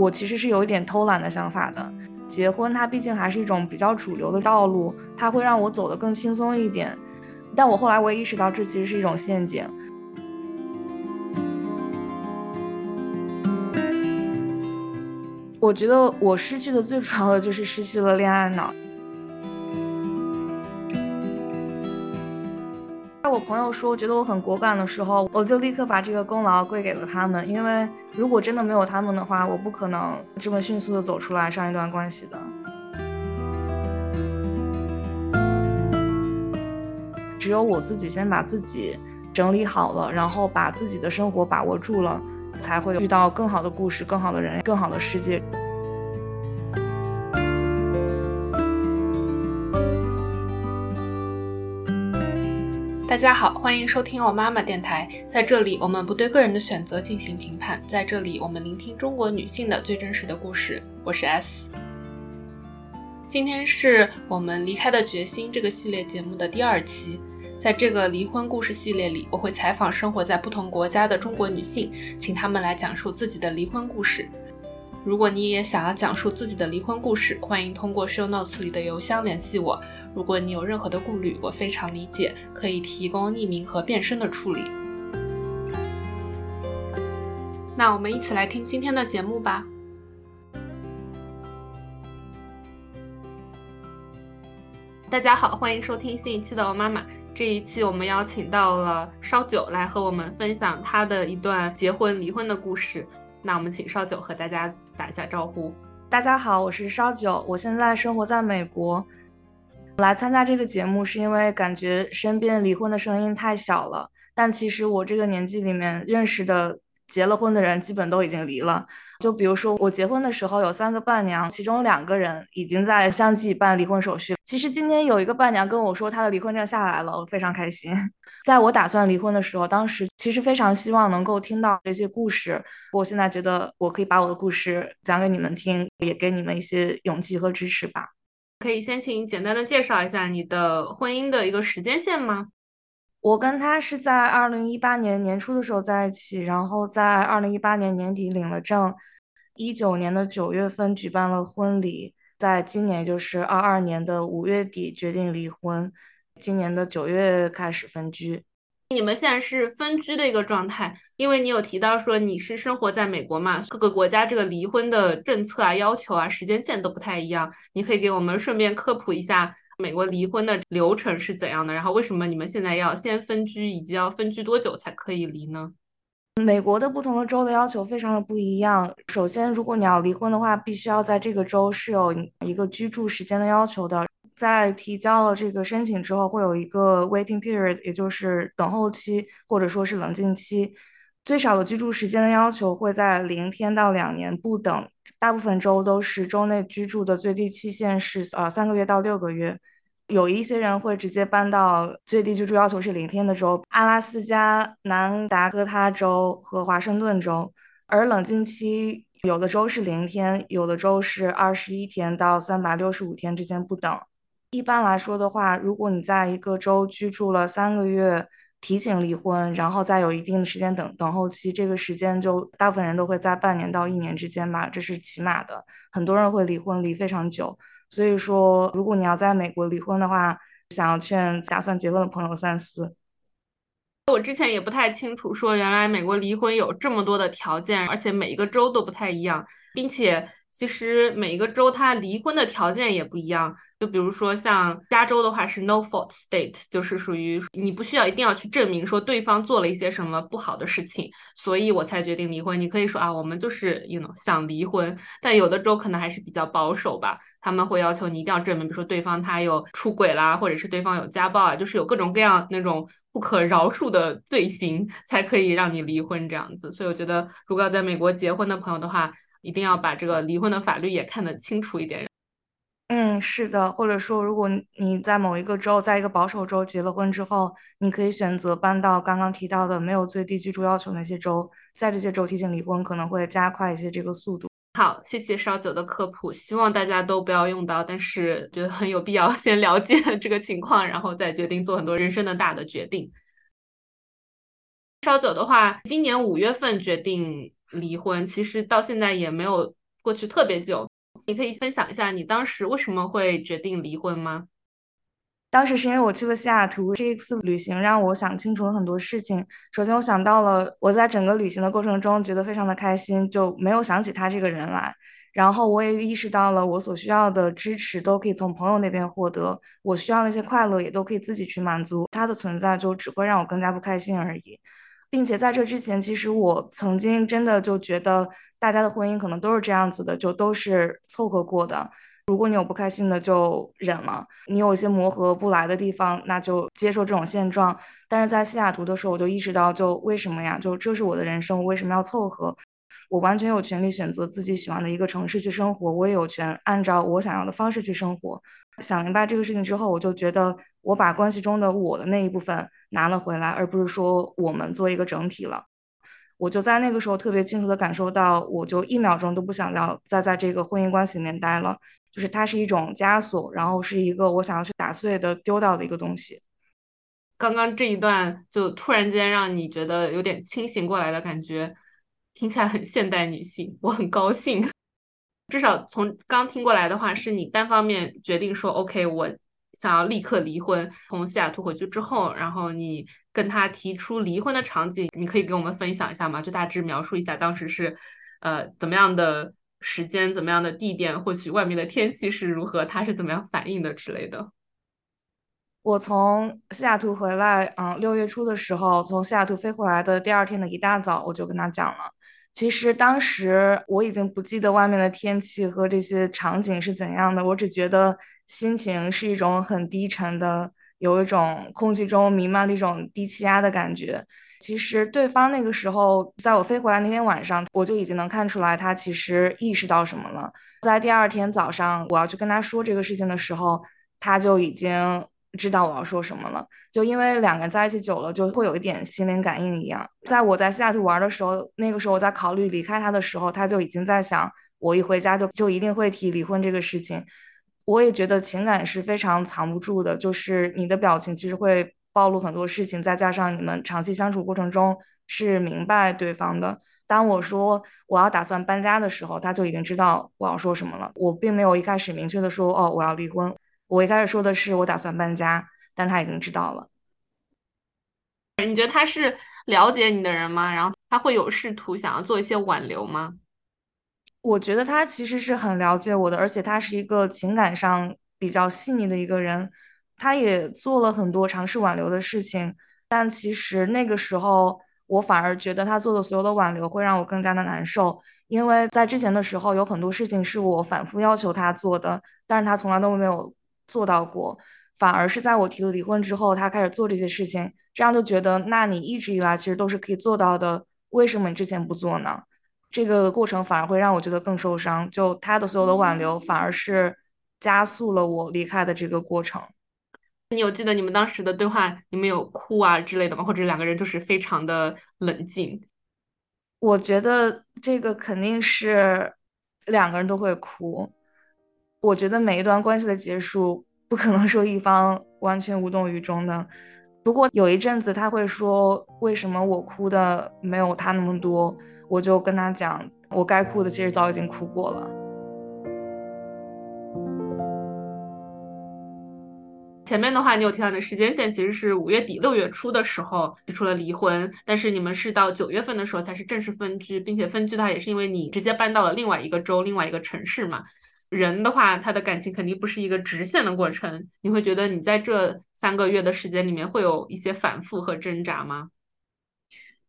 我其实是有一点偷懒的想法的。结婚它毕竟还是一种比较主流的道路，它会让我走得更轻松一点。但我后来我也意识到，这其实是一种陷阱。我觉得我失去的最主要的就是失去了恋爱脑。我朋友说觉得我很果敢的时候，我就立刻把这个功劳归给了他们，因为如果真的没有他们的话，我不可能这么迅速的走出来上一段关系的。只有我自己先把自己整理好了，然后把自己的生活把握住了，才会遇到更好的故事、更好的人、更好的世界。大家好，欢迎收听我妈妈电台。在这里，我们不对个人的选择进行评判。在这里，我们聆听中国女性的最真实的故事。我是 S。今天是我们离开的决心这个系列节目的第二期。在这个离婚故事系列里，我会采访生活在不同国家的中国女性，请她们来讲述自己的离婚故事。如果你也想要讲述自己的离婚故事，欢迎通过 show notes 里的邮箱联系我。如果你有任何的顾虑，我非常理解，可以提供匿名和变声的处理。那我们一起来听今天的节目吧。大家好，欢迎收听新一期的《我妈妈》。这一期我们邀请到了烧酒来和我们分享他的一段结婚离婚的故事。那我们请烧酒和大家打一下招呼。大家好，我是烧酒，我现在生活在美国。来参加这个节目是因为感觉身边离婚的声音太小了，但其实我这个年纪里面认识的结了婚的人基本都已经离了。就比如说我结婚的时候有三个伴娘，其中两个人已经在相继办离婚手续。其实今天有一个伴娘跟我说她的离婚证下来了，我非常开心。在我打算离婚的时候，当时其实非常希望能够听到这些故事。我现在觉得我可以把我的故事讲给你们听，也给你们一些勇气和支持吧。可以先请简单的介绍一下你的婚姻的一个时间线吗？我跟他是在二零一八年年初的时候在一起，然后在二零一八年年底领了证，一九年的九月份举办了婚礼，在今年就是二二年的五月底决定离婚，今年的九月开始分居。你们现在是分居的一个状态，因为你有提到说你是生活在美国嘛，各个国家这个离婚的政策啊、要求啊、时间线都不太一样，你可以给我们顺便科普一下。美国离婚的流程是怎样的？然后为什么你们现在要先分居，以及要分居多久才可以离呢？美国的不同的州的要求非常的不一样。首先，如果你要离婚的话，必须要在这个州是有一个居住时间的要求的。在提交了这个申请之后，会有一个 waiting period，也就是等候期或者说是冷静期。最少的居住时间的要求会在零天到两年不等。大部分州都是州内居住的最低期限是呃三个月到六个月。有一些人会直接搬到最低居住要求是零天的州，阿拉斯加、南达科他州和华盛顿州。而冷静期有的州是零天，有的州是二十一天到三百六十五天之间不等。一般来说的话，如果你在一个州居住了三个月，提醒离婚，然后再有一定的时间等等候期，这个时间就大部分人都会在半年到一年之间吧，这是起码的。很多人会离婚离非常久。所以说，如果你要在美国离婚的话，想要劝打算结婚的朋友三思。我之前也不太清楚，说原来美国离婚有这么多的条件，而且每一个州都不太一样，并且其实每一个州它离婚的条件也不一样。就比如说像加州的话是 no fault state，就是属于你不需要一定要去证明说对方做了一些什么不好的事情，所以我才决定离婚。你可以说啊，我们就是 you know 想离婚，但有的州可能还是比较保守吧，他们会要求你一定要证明，比如说对方他有出轨啦，或者是对方有家暴啊，就是有各种各样那种不可饶恕的罪行才可以让你离婚这样子。所以我觉得，如果要在美国结婚的朋友的话，一定要把这个离婚的法律也看得清楚一点。嗯，是的，或者说，如果你在某一个州，在一个保守州结了婚之后，你可以选择搬到刚刚提到的没有最低居住要求那些州，在这些州提前离婚可能会加快一些这个速度。好，谢谢烧酒的科普，希望大家都不要用到，但是觉得很有必要先了解这个情况，然后再决定做很多人生的大的决定。烧酒的话，今年五月份决定离婚，其实到现在也没有。过去特别久。你可以分享一下你当时为什么会决定离婚吗？当时是因为我去了西雅图，这一次旅行让我想清楚了很多事情。首先，我想到了我在整个旅行的过程中觉得非常的开心，就没有想起他这个人来。然后，我也意识到了我所需要的支持都可以从朋友那边获得，我需要那些快乐也都可以自己去满足。他的存在就只会让我更加不开心而已。并且在这之前，其实我曾经真的就觉得大家的婚姻可能都是这样子的，就都是凑合过的。如果你有不开心的，就忍了；你有一些磨合不来的地方，那就接受这种现状。但是在西雅图的时候，我就意识到，就为什么呀？就这是我的人生，我为什么要凑合？我完全有权利选择自己喜欢的一个城市去生活，我也有权按照我想要的方式去生活。想明白这个事情之后，我就觉得我把关系中的我的那一部分拿了回来，而不是说我们做一个整体了。我就在那个时候特别清楚的感受到，我就一秒钟都不想要再在这个婚姻关系里面待了，就是它是一种枷锁，然后是一个我想要去打碎的、丢掉的一个东西。刚刚这一段就突然间让你觉得有点清醒过来的感觉，听起来很现代女性，我很高兴。至少从刚听过来的话，是你单方面决定说 OK，我想要立刻离婚。从西雅图回去之后，然后你。跟他提出离婚的场景，你可以给我们分享一下吗？就大致描述一下当时是，呃，怎么样的时间，怎么样的地点，或许外面的天气是如何，他是怎么样反应的之类的。我从西雅图回来，嗯，六月初的时候，从西雅图飞回来的第二天的一大早，我就跟他讲了。其实当时我已经不记得外面的天气和这些场景是怎样的，我只觉得心情是一种很低沉的。有一种空气中弥漫了一种低气压的感觉。其实对方那个时候，在我飞回来那天晚上，我就已经能看出来他其实意识到什么了。在第二天早上，我要去跟他说这个事情的时候，他就已经知道我要说什么了。就因为两个人在一起久了，就会有一点心灵感应一样。在我在西雅图玩的时候，那个时候我在考虑离开他的时候，他就已经在想，我一回家就就一定会提离婚这个事情。我也觉得情感是非常藏不住的，就是你的表情其实会暴露很多事情，再加上你们长期相处过程中是明白对方的。当我说我要打算搬家的时候，他就已经知道我要说什么了。我并没有一开始明确的说哦我要离婚，我一开始说的是我打算搬家，但他已经知道了。你觉得他是了解你的人吗？然后他会有试图想要做一些挽留吗？我觉得他其实是很了解我的，而且他是一个情感上比较细腻的一个人。他也做了很多尝试挽留的事情，但其实那个时候我反而觉得他做的所有的挽留会让我更加的难受，因为在之前的时候有很多事情是我反复要求他做的，但是他从来都没有做到过。反而是在我提了离婚之后，他开始做这些事情，这样就觉得那你一直以来其实都是可以做到的，为什么你之前不做呢？这个过程反而会让我觉得更受伤，就他的所有的挽留，反而是加速了我离开的这个过程。你有记得你们当时的对话，你们有哭啊之类的吗？或者两个人就是非常的冷静？我觉得这个肯定是两个人都会哭。我觉得每一段关系的结束，不可能说一方完全无动于衷的。不过有一阵子他会说，为什么我哭的没有他那么多？我就跟他讲，我该哭的其实早已经哭过了。前面的话，你有提到的时间线其实是五月底六月初的时候提出了离婚，但是你们是到九月份的时候才是正式分居，并且分居的话也是因为你直接搬到了另外一个州、另外一个城市嘛。人的话，他的感情肯定不是一个直线的过程。你会觉得你在这三个月的时间里面会有一些反复和挣扎吗？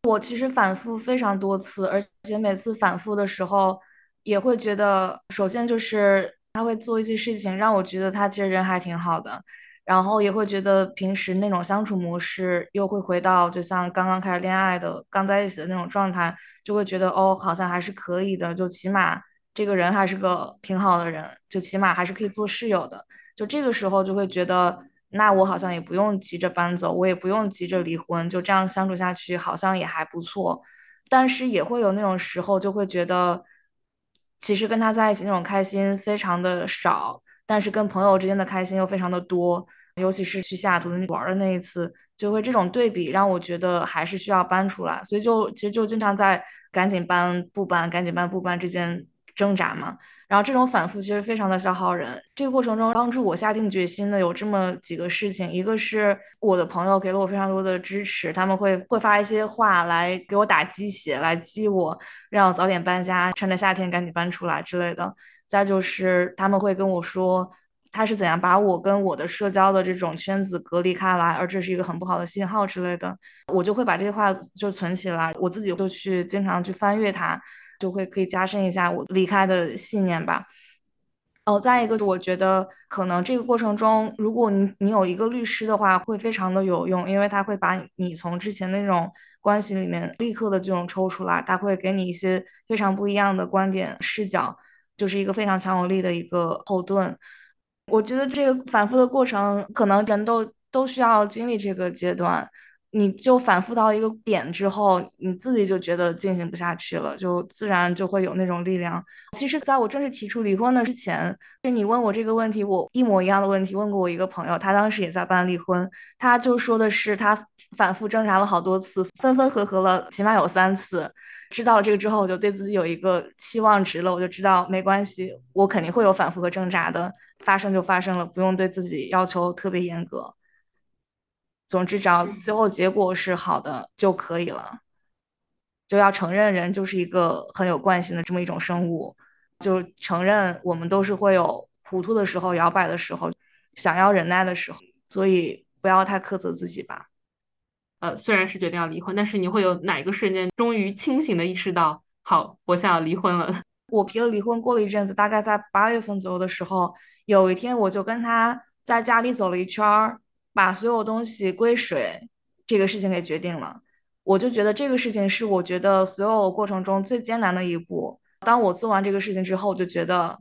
我其实反复非常多次，而且每次反复的时候，也会觉得，首先就是他会做一些事情，让我觉得他其实人还挺好的，然后也会觉得平时那种相处模式又会回到就像刚刚开始恋爱的、刚在一起的那种状态，就会觉得哦，好像还是可以的，就起码这个人还是个挺好的人，就起码还是可以做室友的，就这个时候就会觉得。那我好像也不用急着搬走，我也不用急着离婚，就这样相处下去好像也还不错。但是也会有那种时候，就会觉得其实跟他在一起那种开心非常的少，但是跟朋友之间的开心又非常的多。尤其是去西雅图玩的那一次，就会这种对比让我觉得还是需要搬出来。所以就其实就经常在赶紧搬不搬、赶紧搬不搬之间挣扎嘛。然后这种反复其实非常的消耗人。这个过程中，帮助我下定决心的有这么几个事情：一个是我的朋友给了我非常多的支持，他们会会发一些话来给我打鸡血，来激我，让我早点搬家，趁着夏天赶紧搬出来之类的。再就是他们会跟我说，他是怎样把我跟我的社交的这种圈子隔离开来，而这是一个很不好的信号之类的。我就会把这些话就存起来，我自己就去经常去翻阅它。就会可以加深一下我离开的信念吧。哦，再一个，我觉得可能这个过程中，如果你你有一个律师的话，会非常的有用，因为他会把你从之前那种关系里面立刻的这种抽出来，他会给你一些非常不一样的观点视角，就是一个非常强有力的一个后盾。我觉得这个反复的过程，可能人都都需要经历这个阶段。你就反复到一个点之后，你自己就觉得进行不下去了，就自然就会有那种力量。其实，在我正式提出离婚的之前，就你问我这个问题，我一模一样的问题问过我一个朋友，他当时也在办离婚，他就说的是他反复挣扎了好多次，分分合合了起码有三次。知道了这个之后，我就对自己有一个期望值了，我就知道没关系，我肯定会有反复和挣扎的，发生就发生了，不用对自己要求特别严格。总之，只要最后结果是好的就可以了。就要承认人就是一个很有惯性的这么一种生物，就承认我们都是会有糊涂的时候、摇摆的时候、想要忍耐的时候，所以不要太苛责自己吧。呃，虽然是决定要离婚，但是你会有哪一个瞬间终于清醒的意识到，好，我想要离婚了？我提了离婚，过了一阵子，大概在八月份左右的时候，有一天我就跟他在家里走了一圈儿。把所有东西归水，这个事情给决定了，我就觉得这个事情是我觉得所有过程中最艰难的一步。当我做完这个事情之后，我就觉得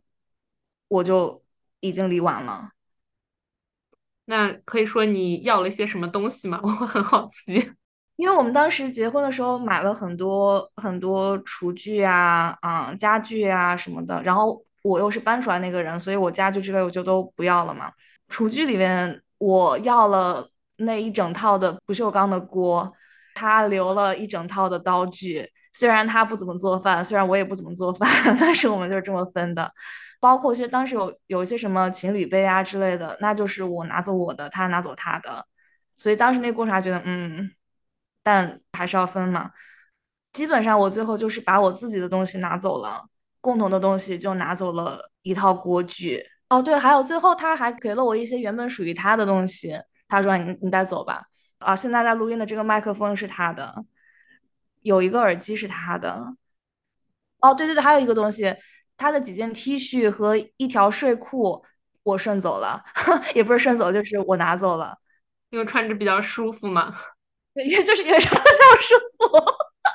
我就已经离完了。那可以说你要了一些什么东西吗？我很好奇。因为我们当时结婚的时候买了很多很多厨具啊、啊家具啊什么的，然后我又是搬出来那个人，所以我家具之类我就都不要了嘛。厨具里面。我要了那一整套的不锈钢的锅，他留了一整套的刀具。虽然他不怎么做饭，虽然我也不怎么做饭，但是我们就是这么分的。包括其实当时有有一些什么情侣杯啊之类的，那就是我拿走我的，他拿走他的。所以当时那过程还觉得嗯，但还是要分嘛。基本上我最后就是把我自己的东西拿走了，共同的东西就拿走了一套锅具。哦，对，还有最后他还给了我一些原本属于他的东西，他说你你带走吧。啊，现在在录音的这个麦克风是他的，有一个耳机是他的。哦，对对对，还有一个东西，他的几件 T 恤和一条睡裤我顺走了，也不是顺走，就是我拿走了，因为穿着比较舒服嘛。对，因为就是因为穿着比较舒服。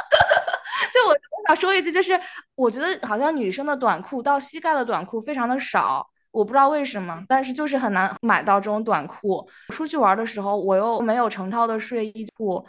就我我想说一句，就是我觉得好像女生的短裤到膝盖的短裤非常的少。我不知道为什么，但是就是很难买到这种短裤。出去玩的时候，我又没有成套的睡衣裤。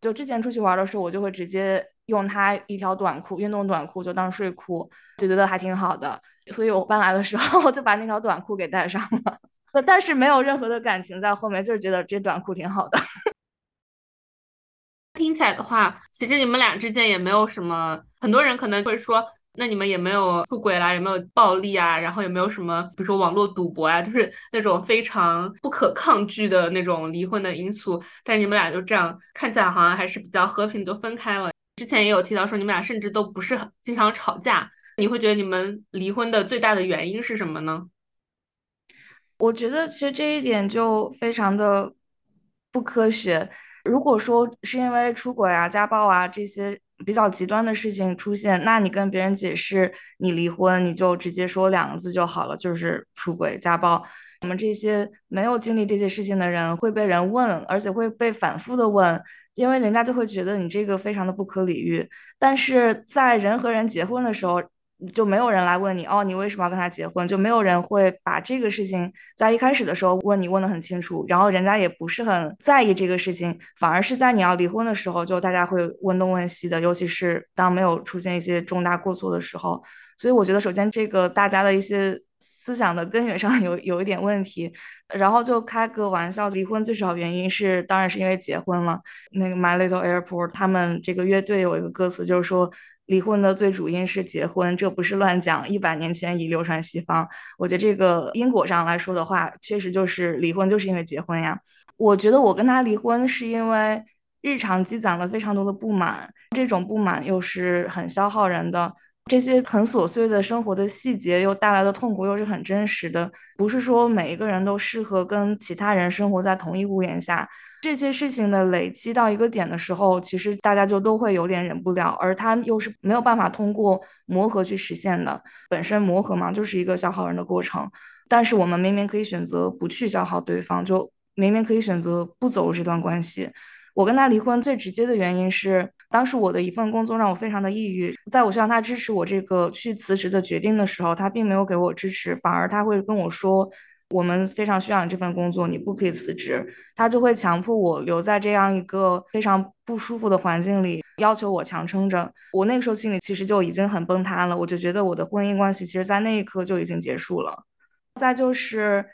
就之前出去玩的时候，我就会直接用它一条短裤，运动短裤就当睡裤，就觉得还挺好的。所以我搬来的时候，我就把那条短裤给带上了。但是没有任何的感情在后面，就是觉得这短裤挺好的。听起来的话，其实你们俩之间也没有什么。很多人可能会说。那你们也没有出轨啦，也没有暴力啊，然后也没有什么，比如说网络赌博啊，就是那种非常不可抗拒的那种离婚的因素。但是你们俩就这样看起来好像还是比较和平，就分开了。之前也有提到说你们俩甚至都不是很经常吵架。你会觉得你们离婚的最大的原因是什么呢？我觉得其实这一点就非常的不科学。如果说是因为出轨啊、家暴啊这些。比较极端的事情出现，那你跟别人解释你离婚，你就直接说两个字就好了，就是出轨、家暴。我们这些没有经历这些事情的人会被人问，而且会被反复的问，因为人家就会觉得你这个非常的不可理喻。但是在人和人结婚的时候。就没有人来问你哦，你为什么要跟他结婚？就没有人会把这个事情在一开始的时候问你问得很清楚，然后人家也不是很在意这个事情，反而是在你要离婚的时候，就大家会问东问西的，尤其是当没有出现一些重大过错的时候。所以我觉得，首先这个大家的一些思想的根源上 有有一点问题，然后就开个玩笑，离婚最主要原因是当然是因为结婚了。那个 My Little Airport 他们这个乐队有一个歌词就是说。离婚的最主因是结婚，这不是乱讲，一百年前已流传西方。我觉得这个因果上来说的话，确实就是离婚就是因为结婚呀。我觉得我跟他离婚是因为日常积攒了非常多的不满，这种不满又是很消耗人的。这些很琐碎的生活的细节又带来的痛苦又是很真实的，不是说每一个人都适合跟其他人生活在同一屋檐下。这些事情的累积到一个点的时候，其实大家就都会有点忍不了，而他又是没有办法通过磨合去实现的。本身磨合嘛，就是一个消耗人的过程。但是我们明明可以选择不去消耗对方，就明明可以选择不走这段关系。我跟他离婚最直接的原因是，当时我的一份工作让我非常的抑郁，在我希望他支持我这个去辞职的决定的时候，他并没有给我支持，反而他会跟我说，我们非常需要你这份工作，你不可以辞职，他就会强迫我留在这样一个非常不舒服的环境里，要求我强撑着。我那个时候心里其实就已经很崩塌了，我就觉得我的婚姻关系其实在那一刻就已经结束了。再就是。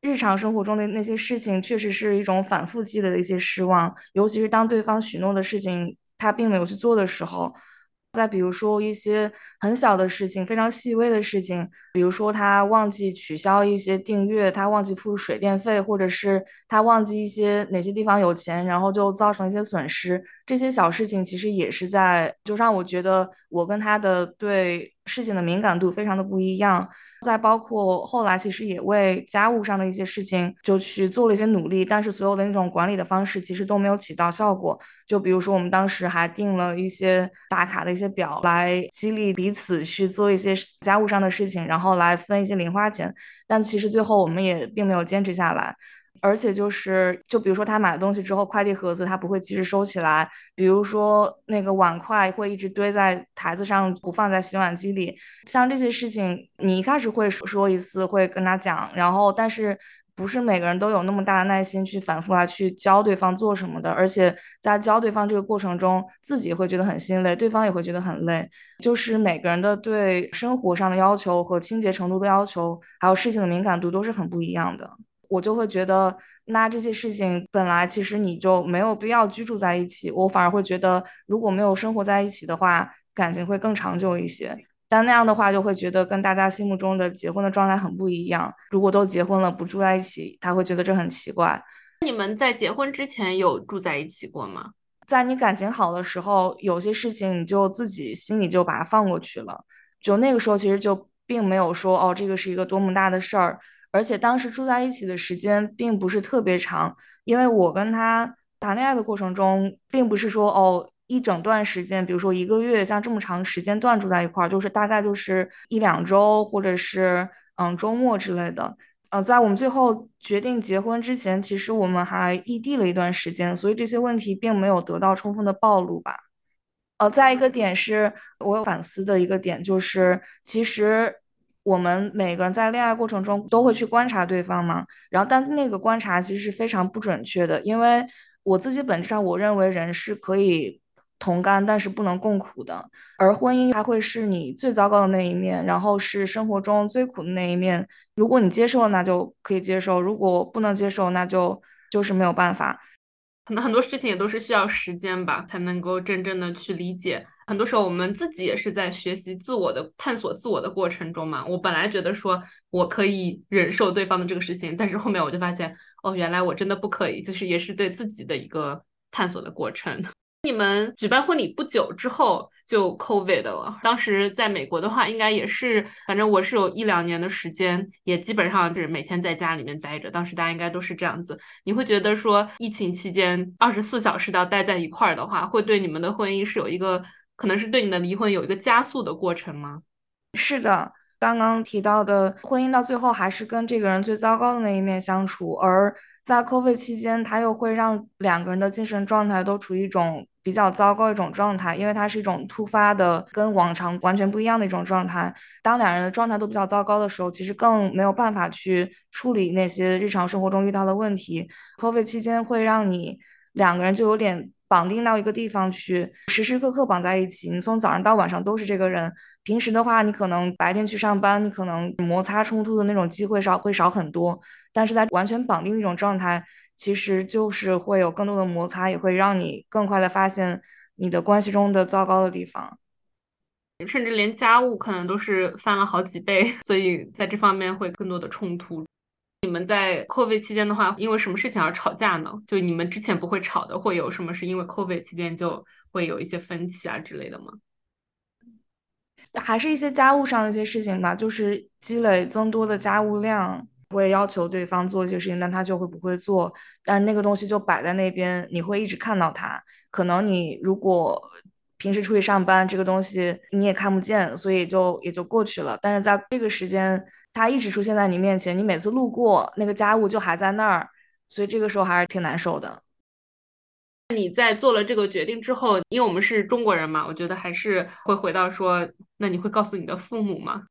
日常生活中的那些事情，确实是一种反复积累的一些失望，尤其是当对方许诺的事情他并没有去做的时候。再比如说一些很小的事情，非常细微的事情，比如说他忘记取消一些订阅，他忘记付水电费，或者是他忘记一些哪些地方有钱，然后就造成一些损失。这些小事情其实也是在，就让我觉得我跟他的对事情的敏感度非常的不一样。再包括后来，其实也为家务上的一些事情就去做了一些努力，但是所有的那种管理的方式其实都没有起到效果。就比如说，我们当时还定了一些打卡的一些表，来激励彼此去做一些家务上的事情，然后来分一些零花钱。但其实最后我们也并没有坚持下来。而且就是，就比如说他买了东西之后，快递盒子他不会及时收起来，比如说那个碗筷会一直堆在台子上，不放在洗碗机里。像这些事情，你一开始会说一次，会跟他讲，然后但是不是每个人都有那么大的耐心去反复来去教对方做什么的。而且在教对方这个过程中，自己会觉得很心累，对方也会觉得很累。就是每个人的对生活上的要求和清洁程度的要求，还有事情的敏感度都是很不一样的。我就会觉得，那这些事情本来其实你就没有必要居住在一起。我反而会觉得，如果没有生活在一起的话，感情会更长久一些。但那样的话，就会觉得跟大家心目中的结婚的状态很不一样。如果都结婚了不住在一起，他会觉得这很奇怪。你们在结婚之前有住在一起过吗？在你感情好的时候，有些事情你就自己心里就把它放过去了。就那个时候，其实就并没有说哦，这个是一个多么大的事儿。而且当时住在一起的时间并不是特别长，因为我跟他谈恋爱的过程中，并不是说哦一整段时间，比如说一个月，像这么长时间段住在一块儿，就是大概就是一两周，或者是嗯周末之类的。呃，在我们最后决定结婚之前，其实我们还异地了一段时间，所以这些问题并没有得到充分的暴露吧。呃，再一个点是我有反思的一个点，就是其实。我们每个人在恋爱过程中都会去观察对方嘛，然后但那个观察其实是非常不准确的，因为我自己本质上我认为人是可以同甘，但是不能共苦的，而婚姻它会是你最糟糕的那一面，然后是生活中最苦的那一面。如果你接受了，那就可以接受；如果不能接受，那就就是没有办法。可能很多事情也都是需要时间吧，才能够真正的去理解。很多时候我们自己也是在学习自我的探索自我的过程中嘛。我本来觉得说我可以忍受对方的这个事情，但是后面我就发现，哦，原来我真的不可以，就是也是对自己的一个探索的过程。你们举办婚礼不久之后就 COVID 了，当时在美国的话，应该也是，反正我是有一两年的时间，也基本上就是每天在家里面待着。当时大家应该都是这样子。你会觉得说，疫情期间二十四小时都要待在一块儿的话，会对你们的婚姻是有一个，可能是对你的离婚有一个加速的过程吗？是的，刚刚提到的婚姻到最后还是跟这个人最糟糕的那一面相处，而。在 COVID 期间，他又会让两个人的精神状态都处于一种比较糟糕一种状态，因为它是一种突发的、跟往常完全不一样的一种状态。当两人的状态都比较糟糕的时候，其实更没有办法去处理那些日常生活中遇到的问题。COVID 期间会让你两个人就有点绑定到一个地方去，时时刻刻绑在一起。你从早上到晚上都是这个人。平时的话，你可能白天去上班，你可能摩擦冲突的那种机会少会少很多。但是在完全绑定那种状态，其实就是会有更多的摩擦，也会让你更快的发现你的关系中的糟糕的地方。甚至连家务可能都是翻了好几倍，所以在这方面会更多的冲突。你们在 COVID 期间的话，因为什么事情而吵架呢？就你们之前不会吵的，会有什么是因为 COVID 期间就会有一些分歧啊之类的吗？还是一些家务上的一些事情吧，就是积累增多的家务量，会要求对方做一些事情，但他就会不会做，但那个东西就摆在那边，你会一直看到它。可能你如果平时出去上班，这个东西你也看不见，所以就也就过去了。但是在这个时间，它一直出现在你面前，你每次路过那个家务就还在那儿，所以这个时候还是挺难受的。你在做了这个决定之后，因为我们是中国人嘛，我觉得还是会回到说，那你会告诉你的父母吗？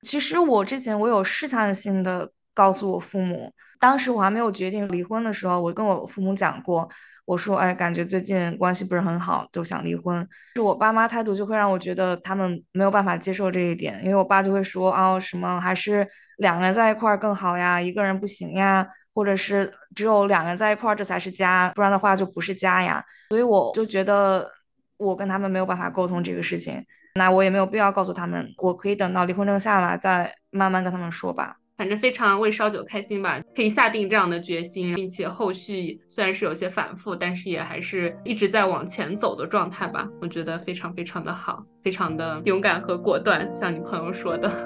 其实我之前我有试探性的告诉我父母，当时我还没有决定离婚的时候，我跟我父母讲过，我说，哎，感觉最近关系不是很好，就想离婚。是我爸妈态度就会让我觉得他们没有办法接受这一点，因为我爸就会说，哦，什么还是两个人在一块儿更好呀，一个人不行呀。或者是只有两个人在一块儿，这才是家，不然的话就不是家呀。所以我就觉得我跟他们没有办法沟通这个事情，那我也没有必要告诉他们，我可以等到离婚证下来再慢慢跟他们说吧。反正非常为烧酒开心吧，可以下定这样的决心，并且后续虽然是有些反复，但是也还是一直在往前走的状态吧。我觉得非常非常的好，非常的勇敢和果断，像你朋友说的。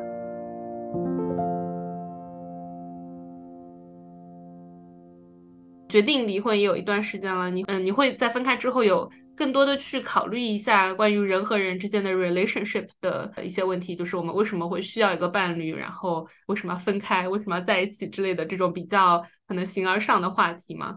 决定离婚也有一段时间了，你嗯，你会在分开之后有更多的去考虑一下关于人和人之间的 relationship 的一些问题，就是我们为什么会需要一个伴侣，然后为什么要分开，为什么要在一起之类的这种比较可能形而上的话题吗？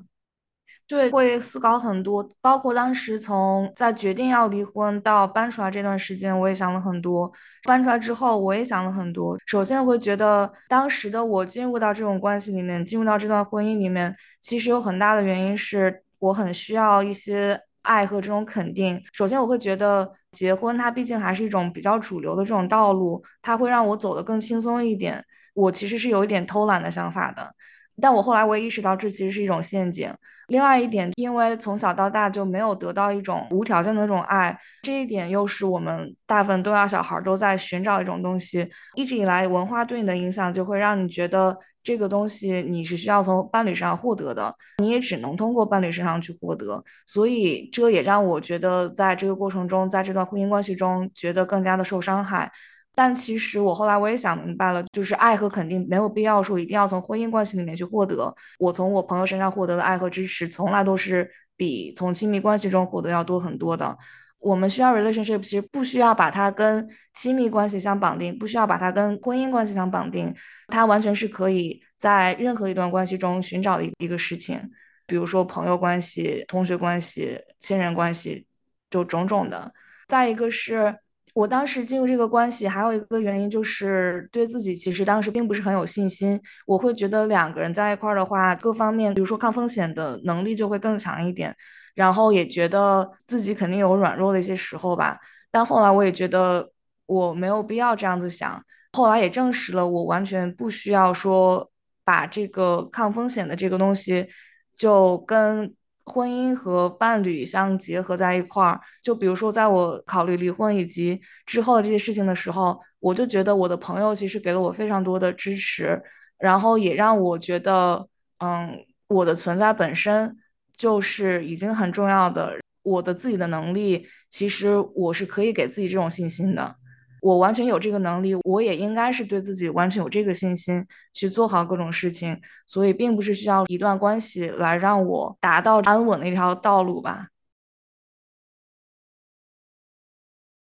对，会思考很多，包括当时从在决定要离婚到搬出来这段时间，我也想了很多。搬出来之后，我也想了很多。首先会觉得，当时的我进入到这种关系里面，进入到这段婚姻里面，其实有很大的原因是我很需要一些爱和这种肯定。首先，我会觉得结婚它毕竟还是一种比较主流的这种道路，它会让我走得更轻松一点。我其实是有一点偷懒的想法的。但我后来我也意识到，这其实是一种陷阱。另外一点，因为从小到大就没有得到一种无条件的那种爱，这一点又是我们大部分东亚小孩都在寻找一种东西。一直以来，文化对你的影响就会让你觉得这个东西你是需要从伴侣身上获得的，你也只能通过伴侣身上去获得。所以这也让我觉得，在这个过程中，在这段婚姻关系中，觉得更加的受伤害。但其实我后来我也想明白了，就是爱和肯定没有必要说一定要从婚姻关系里面去获得。我从我朋友身上获得的爱和支持，从来都是比从亲密关系中获得要多很多的。我们需要 relationship，其实不需要把它跟亲密关系相绑定，不需要把它跟婚姻关系相绑定，它完全是可以在任何一段关系中寻找的一个事情。比如说朋友关系、同学关系、亲人关系，就种种的。再一个是。我当时进入这个关系，还有一个原因就是对自己其实当时并不是很有信心。我会觉得两个人在一块儿的话，各方面，比如说抗风险的能力就会更强一点，然后也觉得自己肯定有软弱的一些时候吧。但后来我也觉得我没有必要这样子想，后来也证实了我完全不需要说把这个抗风险的这个东西就跟。婚姻和伴侣相结合在一块儿，就比如说，在我考虑离婚以及之后的这些事情的时候，我就觉得我的朋友其实给了我非常多的支持，然后也让我觉得，嗯，我的存在本身就是已经很重要的，我的自己的能力，其实我是可以给自己这种信心的。我完全有这个能力，我也应该是对自己完全有这个信心去做好各种事情，所以并不是需要一段关系来让我达到安稳的一条道路吧。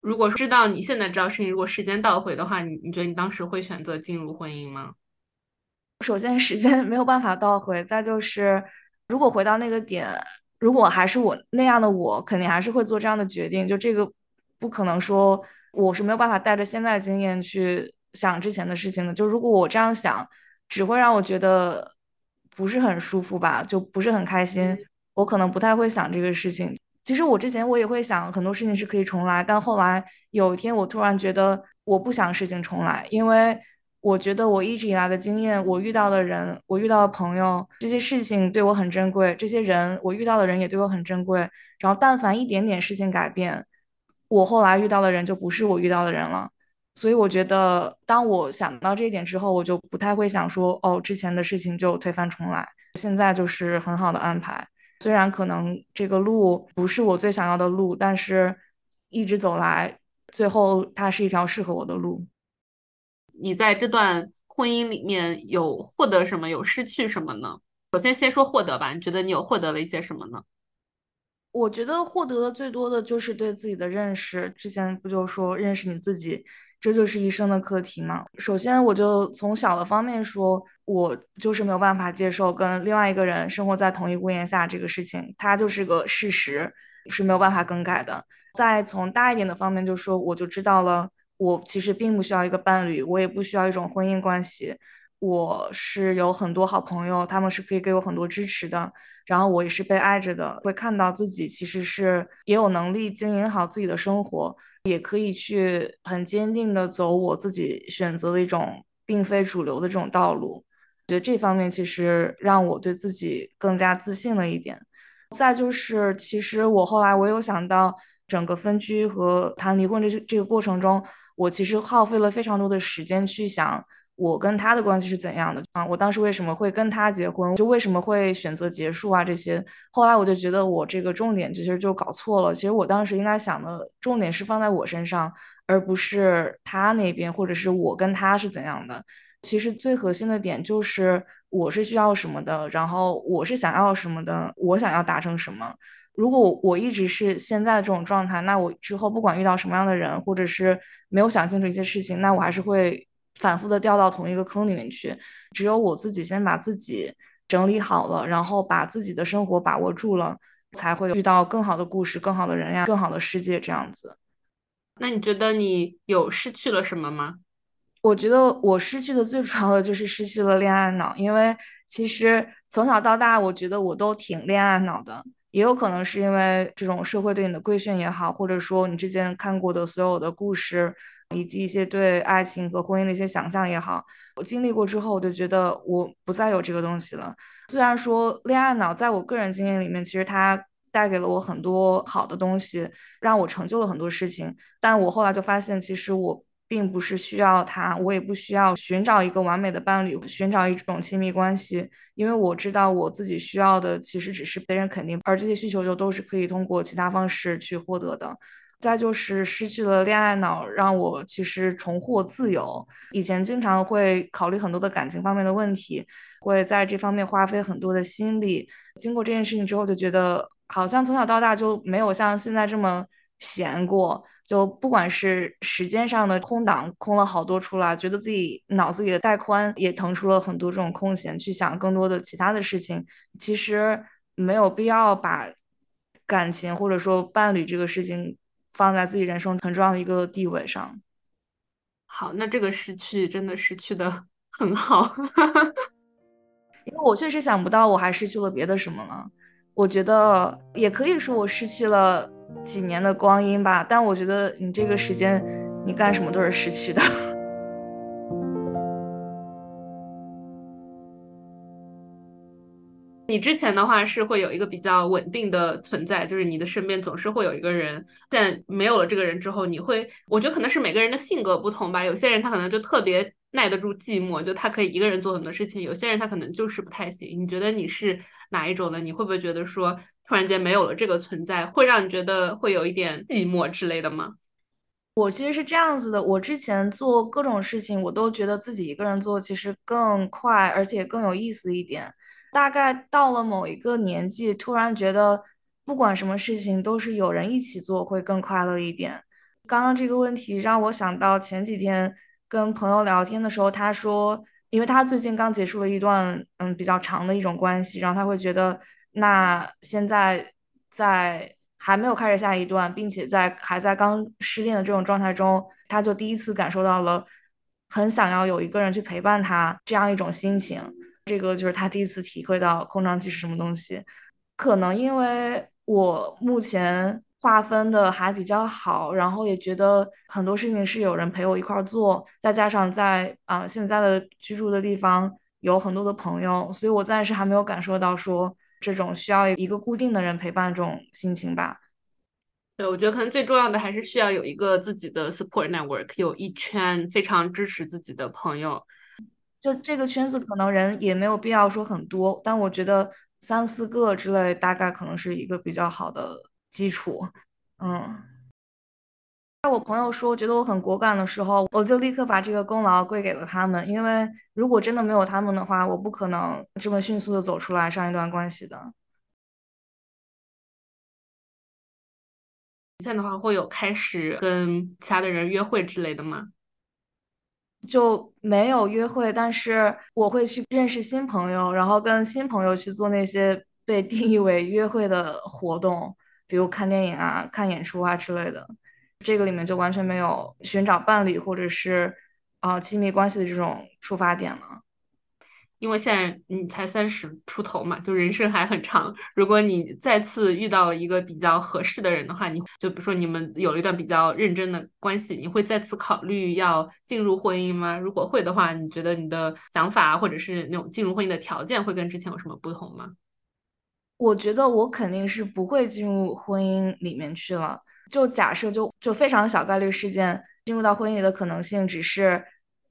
如果知道你现在知道事情，如果时间倒回的话，你你觉得你当时会选择进入婚姻吗？首先，时间没有办法倒回；再就是，如果回到那个点，如果还是我那样的我，肯定还是会做这样的决定。就这个，不可能说。我是没有办法带着现在的经验去想之前的事情的。就如果我这样想，只会让我觉得不是很舒服吧，就不是很开心。我可能不太会想这个事情。其实我之前我也会想很多事情是可以重来，但后来有一天我突然觉得我不想事情重来，因为我觉得我一直以来的经验，我遇到的人，我遇到的朋友，这些事情对我很珍贵，这些人我遇到的人也对我很珍贵。然后但凡一点点事情改变。我后来遇到的人就不是我遇到的人了。所以我觉得，当我想到这一点之后，我就不太会想说，哦，之前的事情就推翻重来。现在就是很好的安排，虽然可能这个路不是我最想要的路，但是一直走来，最后它是一条适合我的路。你在这段婚姻里面有获得什么，有失去什么呢？首先先说获得吧，你觉得你有获得了一些什么呢？我觉得获得的最多的就是对自己的认识。之前不就说认识你自己？这就是一生的课题嘛。首先，我就从小的方面说，我就是没有办法接受跟另外一个人生活在同一屋檐下这个事情，它就是个事实，是没有办法更改的。再从大一点的方面就说，我就知道了，我其实并不需要一个伴侣，我也不需要一种婚姻关系。我是有很多好朋友，他们是可以给我很多支持的，然后我也是被爱着的，会看到自己其实是也有能力经营好自己的生活，也可以去很坚定的走我自己选择的一种并非主流的这种道路。觉得这方面其实让我对自己更加自信了一点。再就是，其实我后来我有想到，整个分居和谈离婚这这个过程中，我其实耗费了非常多的时间去想。我跟他的关系是怎样的啊？我当时为什么会跟他结婚？就为什么会选择结束啊？这些后来我就觉得我这个重点其实就搞错了。其实我当时应该想的重点是放在我身上，而不是他那边，或者是我跟他是怎样的。其实最核心的点就是我是需要什么的，然后我是想要什么的，我想要达成什么。如果我一直是现在的这种状态，那我之后不管遇到什么样的人，或者是没有想清楚一些事情，那我还是会。反复的掉到同一个坑里面去，只有我自己先把自己整理好了，然后把自己的生活把握住了，才会遇到更好的故事、更好的人呀、更好的世界这样子。那你觉得你有失去了什么吗？我觉得我失去的最主要的就是失去了恋爱脑，因为其实从小到大，我觉得我都挺恋爱脑的，也有可能是因为这种社会对你的规训也好，或者说你之前看过的所有的故事。以及一些对爱情和婚姻的一些想象也好，我经历过之后，我就觉得我不再有这个东西了。虽然说恋爱脑在我个人经验里面，其实它带给了我很多好的东西，让我成就了很多事情，但我后来就发现，其实我并不是需要他，我也不需要寻找一个完美的伴侣，寻找一种亲密关系，因为我知道我自己需要的其实只是被人肯定，而这些需求就都是可以通过其他方式去获得的。再就是失去了恋爱脑，让我其实重获自由。以前经常会考虑很多的感情方面的问题，会在这方面花费很多的心力。经过这件事情之后，就觉得好像从小到大就没有像现在这么闲过。就不管是时间上的空档空了好多出来，觉得自己脑子里的带宽也腾出了很多这种空闲，去想更多的其他的事情。其实没有必要把感情或者说伴侣这个事情。放在自己人生很重要的一个地位上。好，那这个失去真的失去的 很好，因为我确实想不到我还失去了别的什么了。我觉得也可以说我失去了几年的光阴吧，但我觉得你这个时间，你干什么都是失去的。你之前的话是会有一个比较稳定的存在，就是你的身边总是会有一个人。但没有了这个人之后，你会，我觉得可能是每个人的性格不同吧。有些人他可能就特别耐得住寂寞，就他可以一个人做很多事情；有些人他可能就是不太行。你觉得你是哪一种呢？你会不会觉得说突然间没有了这个存在，会让你觉得会有一点寂寞之类的吗？我其实是这样子的，我之前做各种事情，我都觉得自己一个人做其实更快，而且更有意思一点。大概到了某一个年纪，突然觉得不管什么事情都是有人一起做会更快乐一点。刚刚这个问题让我想到前几天跟朋友聊天的时候，他说，因为他最近刚结束了一段嗯比较长的一种关系，然后他会觉得，那现在在还没有开始下一段，并且在还在刚失恋的这种状态中，他就第一次感受到了很想要有一个人去陪伴他这样一种心情。这个就是他第一次体会到空窗期是什么东西，可能因为我目前划分的还比较好，然后也觉得很多事情是有人陪我一块儿做，再加上在啊现在的居住的地方有很多的朋友，所以我暂时还没有感受到说这种需要一个固定的人陪伴这种心情吧。对，我觉得可能最重要的还是需要有一个自己的 support network，有一圈非常支持自己的朋友。就这个圈子，可能人也没有必要说很多，但我觉得三四个之类，大概可能是一个比较好的基础。嗯，在我朋友说觉得我很果敢的时候，我就立刻把这个功劳归给了他们，因为如果真的没有他们的话，我不可能这么迅速的走出来上一段关系的。现在的话，会有开始跟其他的人约会之类的吗？就没有约会，但是我会去认识新朋友，然后跟新朋友去做那些被 定义为约会的活动，比如看电影啊、看演出啊之类的。这个里面就完全没有寻找伴侣或者是啊亲密关系的这种出发点了。因为现在你才三十出头嘛，就人生还很长。如果你再次遇到了一个比较合适的人的话，你就比如说你们有了一段比较认真的关系，你会再次考虑要进入婚姻吗？如果会的话，你觉得你的想法或者是那种进入婚姻的条件会跟之前有什么不同吗？我觉得我肯定是不会进入婚姻里面去了。就假设就就非常小概率事件进入到婚姻里的可能性只是。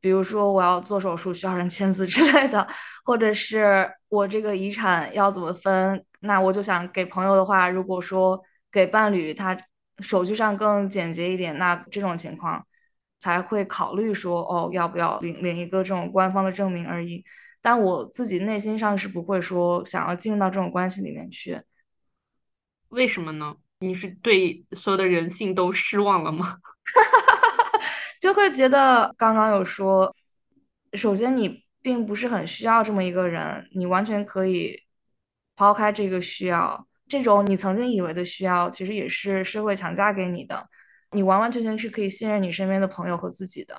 比如说我要做手术需要人签字之类的，或者是我这个遗产要怎么分，那我就想给朋友的话，如果说给伴侣他手续上更简洁一点，那这种情况才会考虑说哦要不要领领一个这种官方的证明而已。但我自己内心上是不会说想要进入到这种关系里面去。为什么呢？你是对所有的人性都失望了吗？就会觉得刚刚有说，首先你并不是很需要这么一个人，你完全可以抛开这个需要，这种你曾经以为的需要，其实也是社会强加给你的，你完完全全是可以信任你身边的朋友和自己的。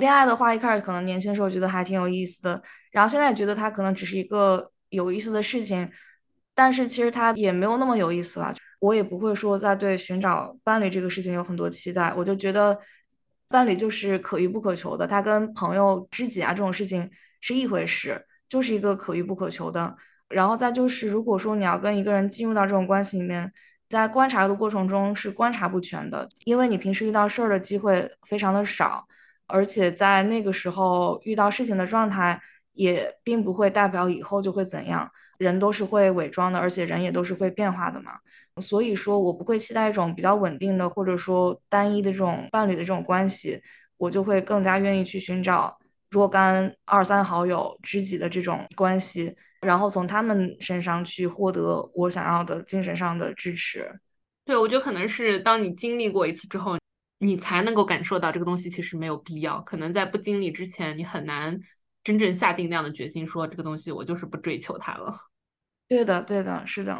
恋爱的话，一开始可能年轻时候觉得还挺有意思的，然后现在觉得它可能只是一个有意思的事情，但是其实它也没有那么有意思了。我也不会说在对寻找伴侣这个事情有很多期待，我就觉得。伴侣就是可遇不可求的，他跟朋友、知己啊这种事情是一回事，就是一个可遇不可求的。然后再就是，如果说你要跟一个人进入到这种关系里面，在观察的过程中是观察不全的，因为你平时遇到事儿的机会非常的少，而且在那个时候遇到事情的状态也并不会代表以后就会怎样，人都是会伪装的，而且人也都是会变化的嘛。所以说，我不会期待一种比较稳定的，或者说单一的这种伴侣的这种关系，我就会更加愿意去寻找若干二三好友、知己的这种关系，然后从他们身上去获得我想要的精神上的支持。对，我觉得可能是当你经历过一次之后，你才能够感受到这个东西其实没有必要。可能在不经历之前，你很难真正下定那样的决心，说这个东西我就是不追求它了。对的，对的，是的。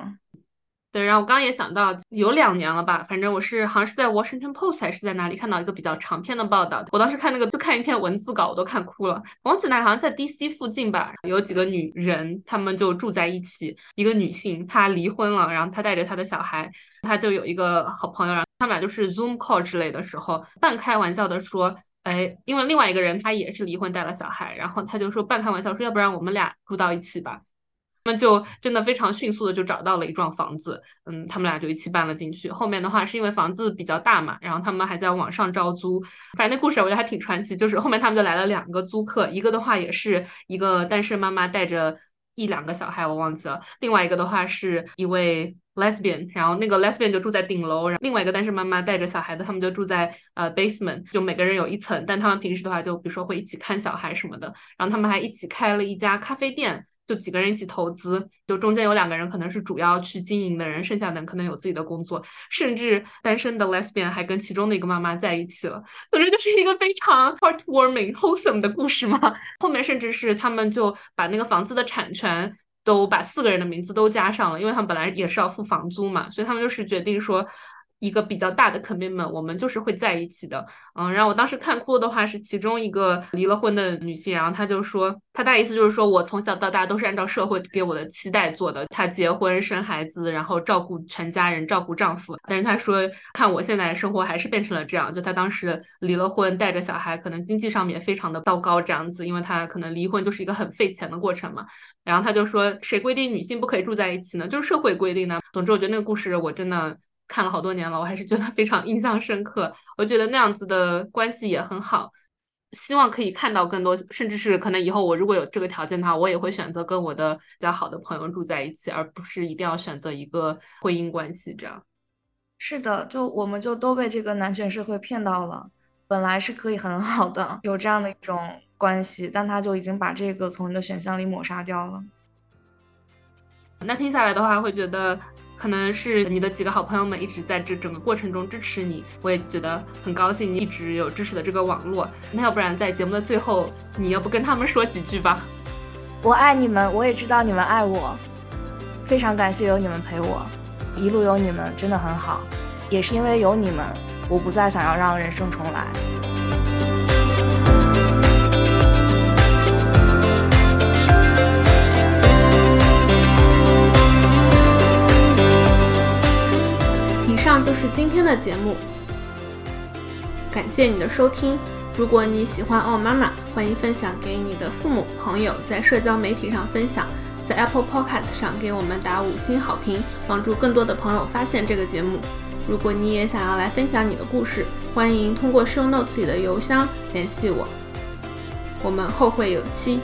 对，然后我刚刚也想到，有两年了吧，反正我是好像是在 Washington Post 还是在哪里看到一个比较长篇的报道。我当时看那个，就看一篇文字稿，我都看哭了。忘记哪里，好像在 DC 附近吧，有几个女人，她们就住在一起。一个女性她离婚了，然后她带着她的小孩，她就有一个好朋友，然后他们俩就是 Zoom call 之类的时候，半开玩笑的说，哎，因为另外一个人他也是离婚带了小孩，然后他就说半开玩笑说，要不然我们俩住到一起吧。他们就真的非常迅速的就找到了一幢房子，嗯，他们俩就一起搬了进去。后面的话是因为房子比较大嘛，然后他们还在网上招租。反正那故事我觉得还挺传奇，就是后面他们就来了两个租客，一个的话也是一个单身妈妈带着一两个小孩，我忘记了。另外一个的话是一位 lesbian，然后那个 lesbian 就住在顶楼，然后另外一个单身妈妈带着小孩的，他们就住在呃 basement，就每个人有一层，但他们平时的话就比如说会一起看小孩什么的，然后他们还一起开了一家咖啡店。就几个人一起投资，就中间有两个人可能是主要去经营的人，剩下的人可能有自己的工作，甚至单身的 lesbian 还跟其中的一个妈妈在一起了。总之就是一个非常 heartwarming、wholesome 的故事嘛。后面甚至是他们就把那个房子的产权都把四个人的名字都加上了，因为他们本来也是要付房租嘛，所以他们就是决定说。一个比较大的 commitment，我们就是会在一起的，嗯，然后我当时看哭的话是其中一个离了婚的女性，然后她就说，她大意思就是说我从小到大都是按照社会给我的期待做的，她结婚生孩子，然后照顾全家人，照顾丈夫，但是她说看我现在生活还是变成了这样，就她当时离了婚，带着小孩，可能经济上面非常的糟糕这样子，因为她可能离婚就是一个很费钱的过程嘛，然后她就说谁规定女性不可以住在一起呢？就是社会规定的。总之，我觉得那个故事我真的。看了好多年了，我还是觉得非常印象深刻。我觉得那样子的关系也很好，希望可以看到更多，甚至是可能以后我如果有这个条件的话，我也会选择跟我的比较好的朋友住在一起，而不是一定要选择一个婚姻关系这样。是的，就我们就都被这个男权社会骗到了，本来是可以很好的有这样的一种关系，但他就已经把这个从你的选项里抹杀掉了。那听下来的话，会觉得可能是你的几个好朋友们一直在这整个过程中支持你，我也觉得很高兴，你一直有支持的这个网络。那要不然在节目的最后，你要不跟他们说几句吧？我爱你们，我也知道你们爱我，非常感谢有你们陪我。一路有你们真的很好，也是因为有你们，我不再想要让人生重来。上就是今天的节目，感谢你的收听。如果你喜欢奥妈妈，欢迎分享给你的父母、朋友，在社交媒体上分享。在 Apple Podcast 上给我们打五星好评，帮助更多的朋友发现这个节目。如果你也想要来分享你的故事，欢迎通过 Show Notes 里的邮箱联系我。我们后会有期。